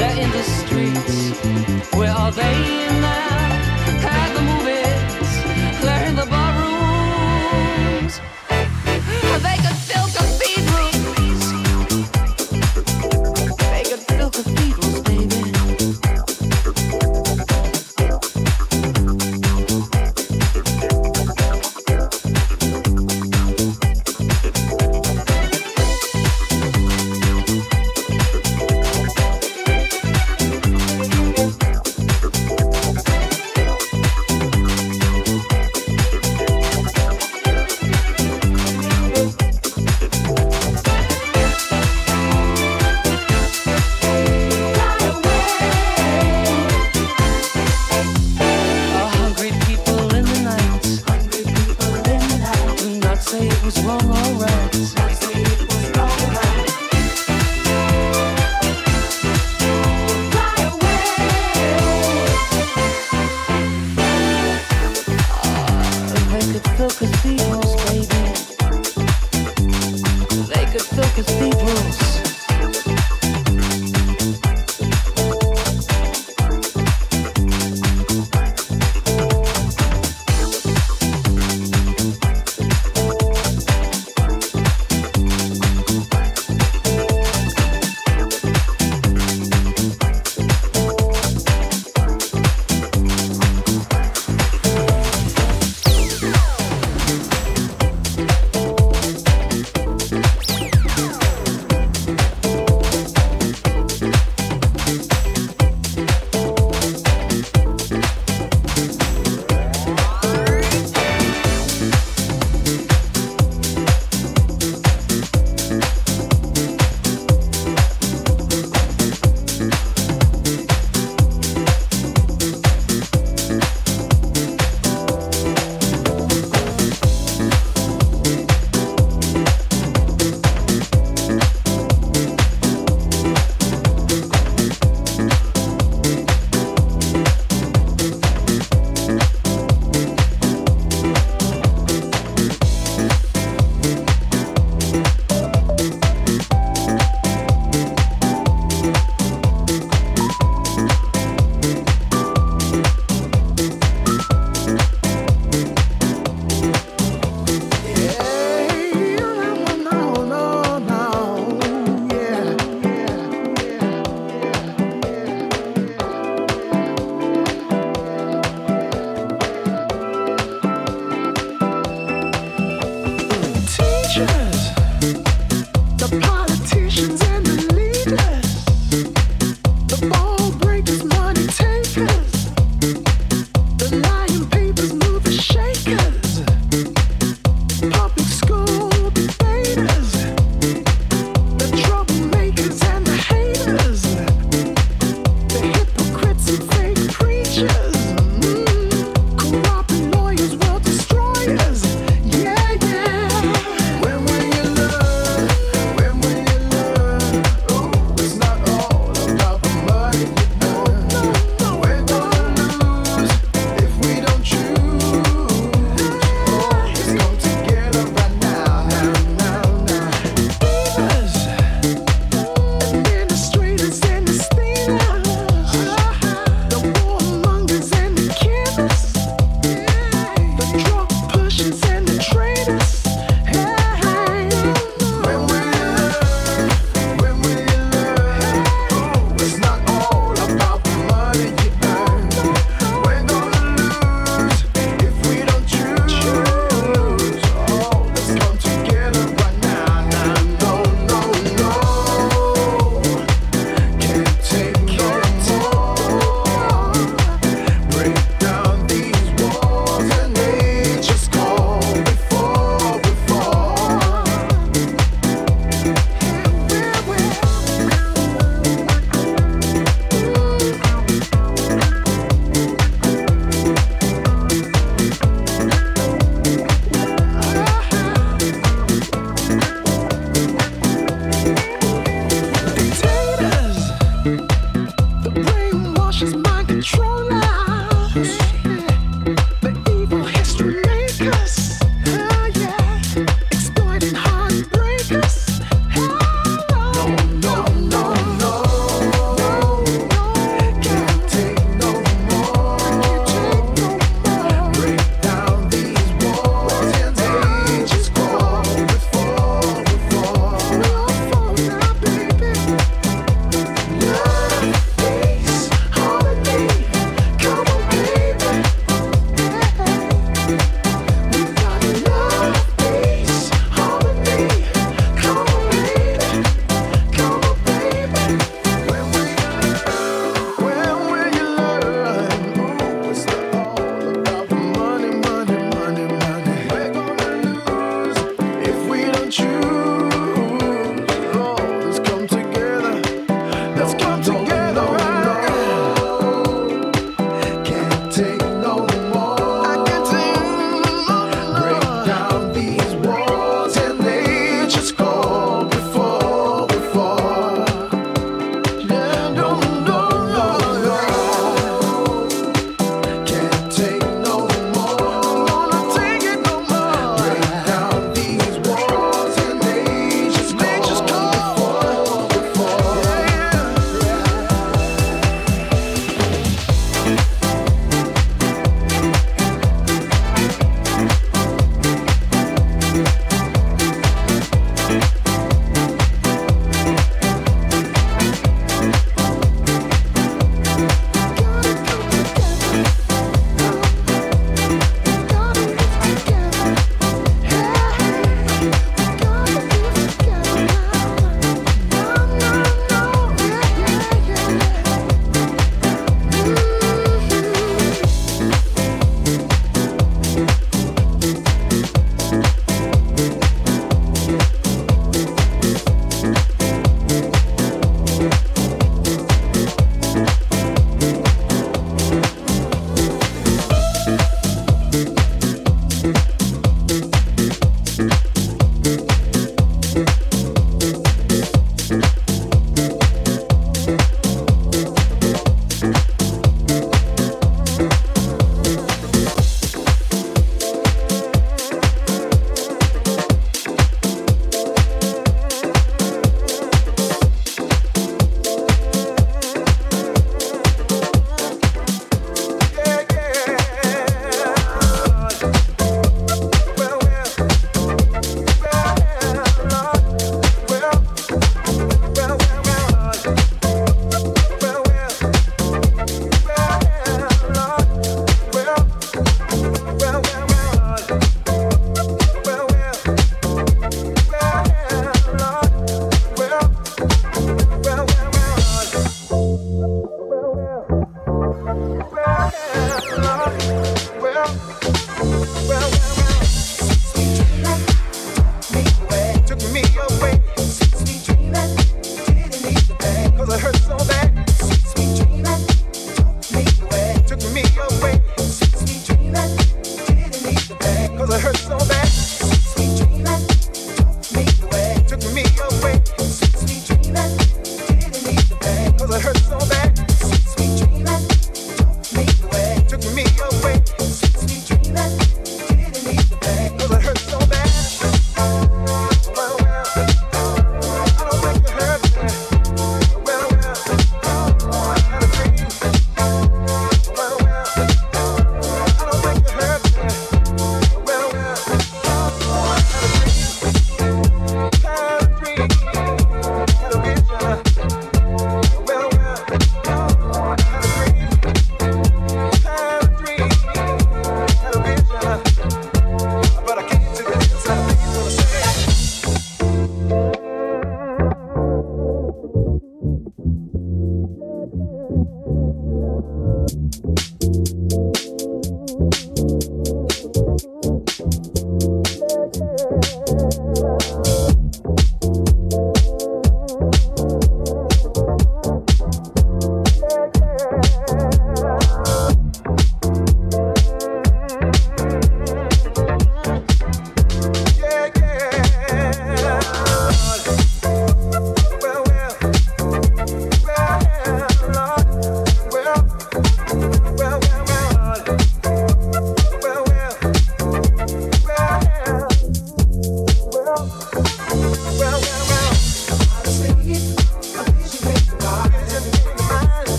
When we're